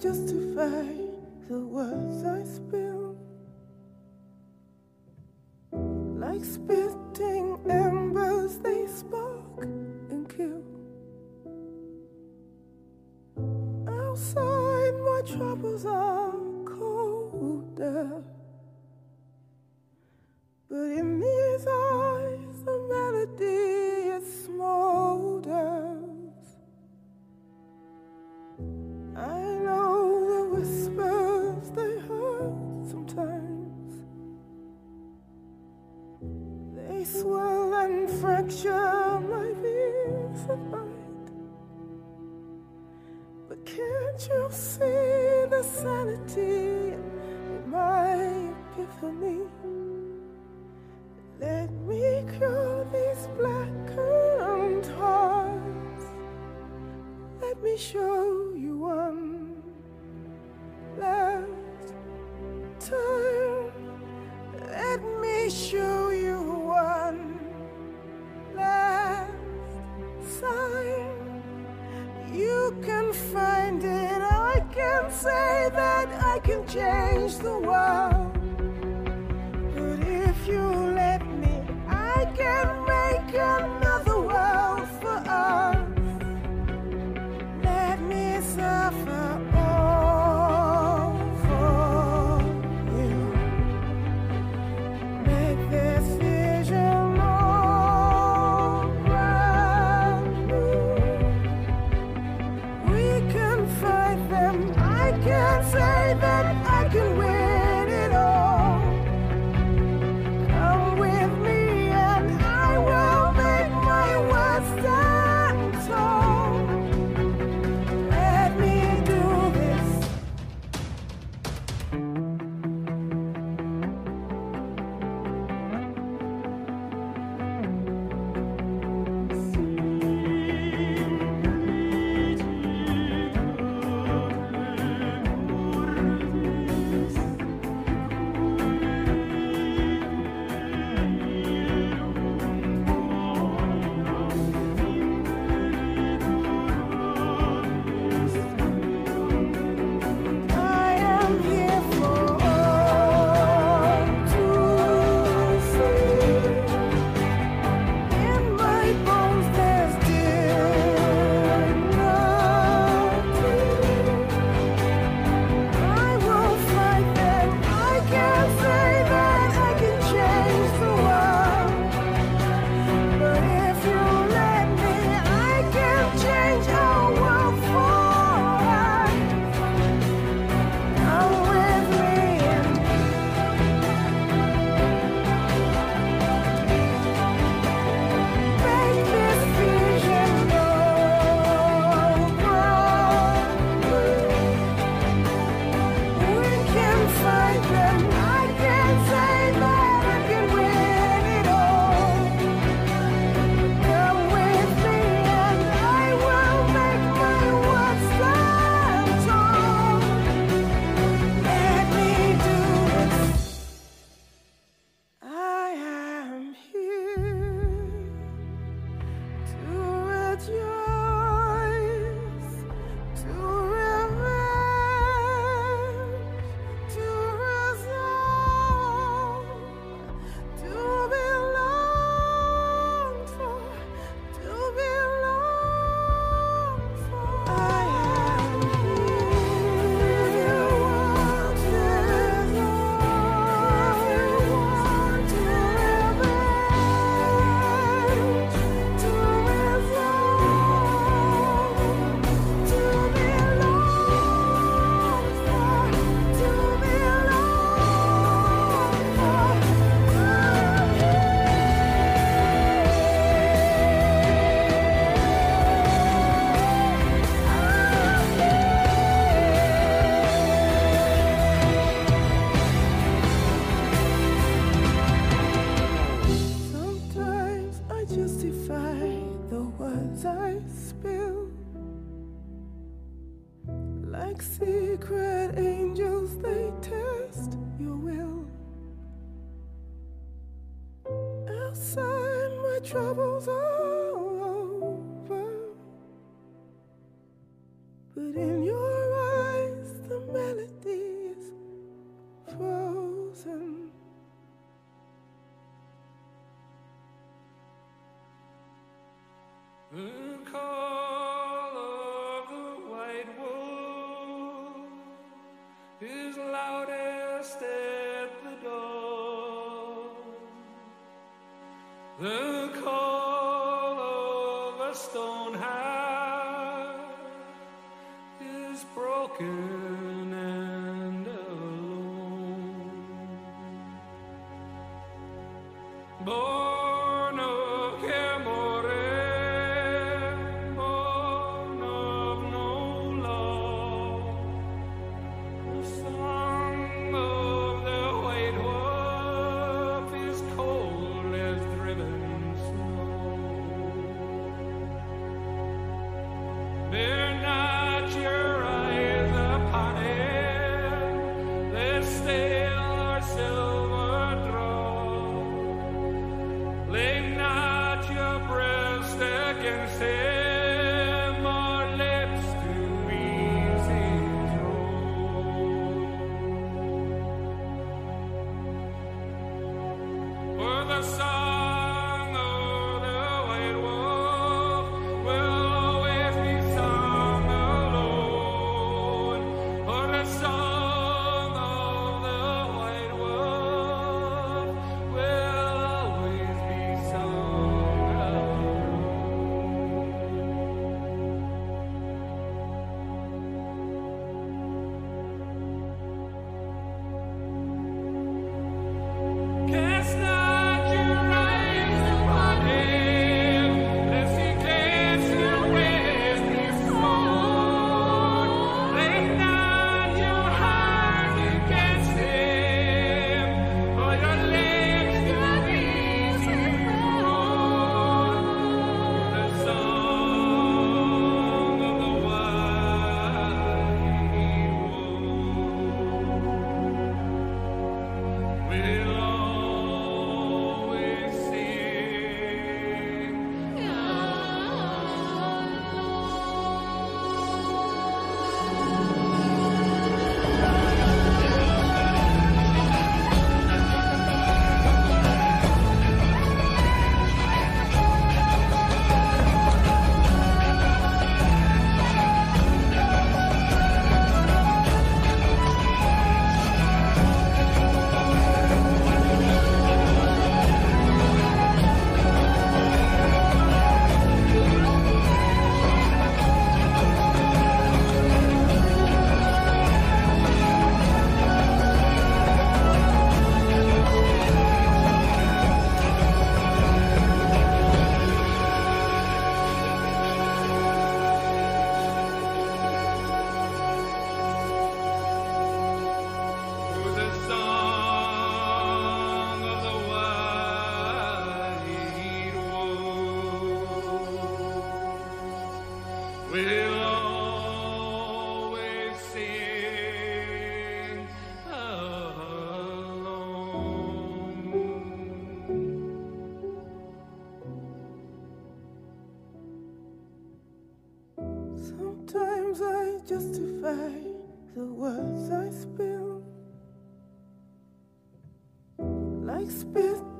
justify the words I spill. Like spit fracture my peace of mind. But can't you see the sanity in my epiphany? Let me cure these blackened hearts. Let me show. shame. like secret angels, they test your will. Outside, my troubles are. The call of a stone house is broken. against it. I spit.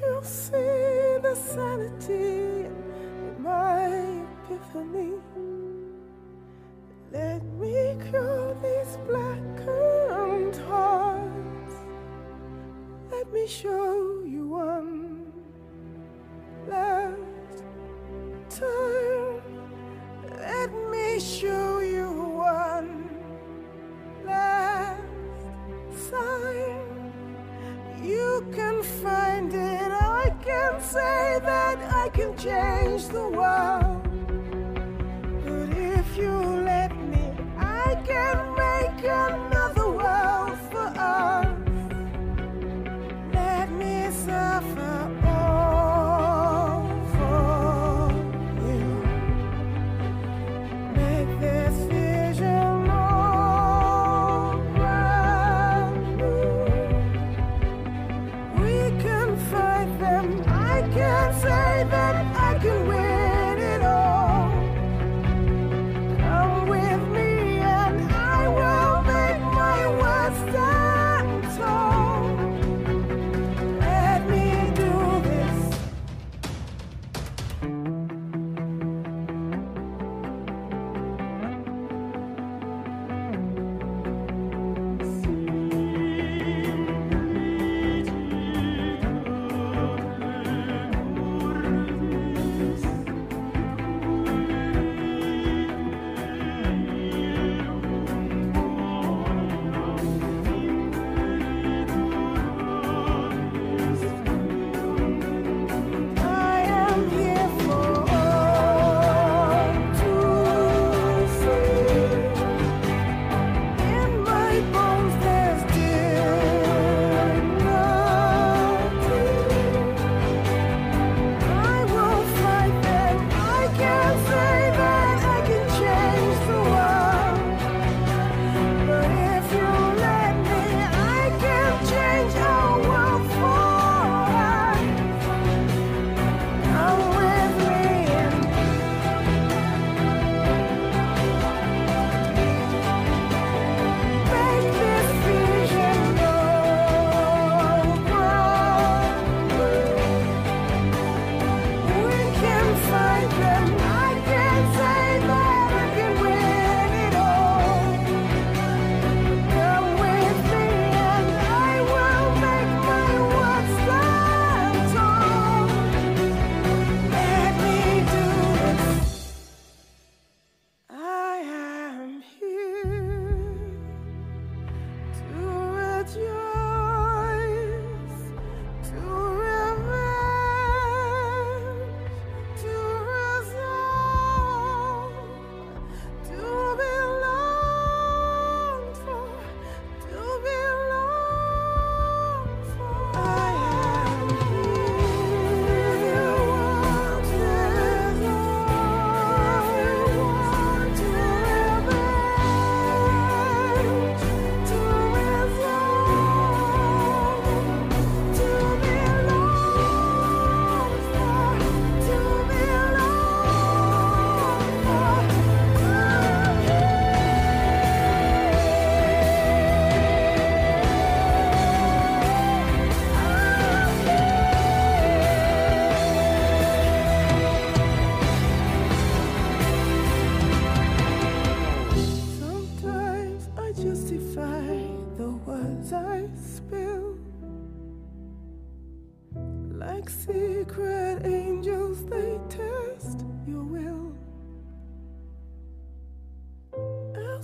you'll see the sanity in my epiphany. Let me cure these blackened hearts. Let me show.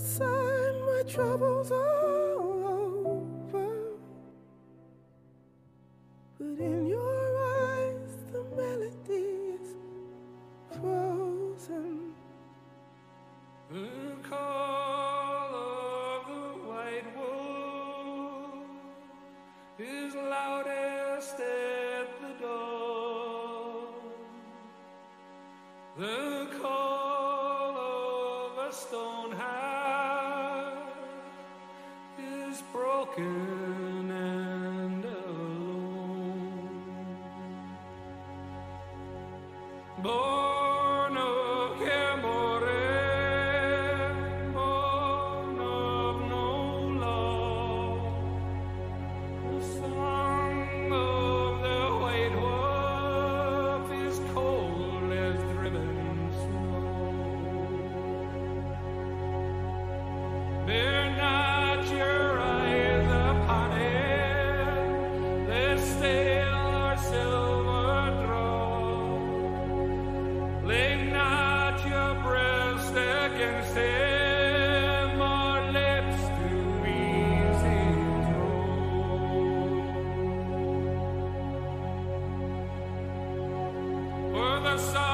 Outside, my troubles are throw.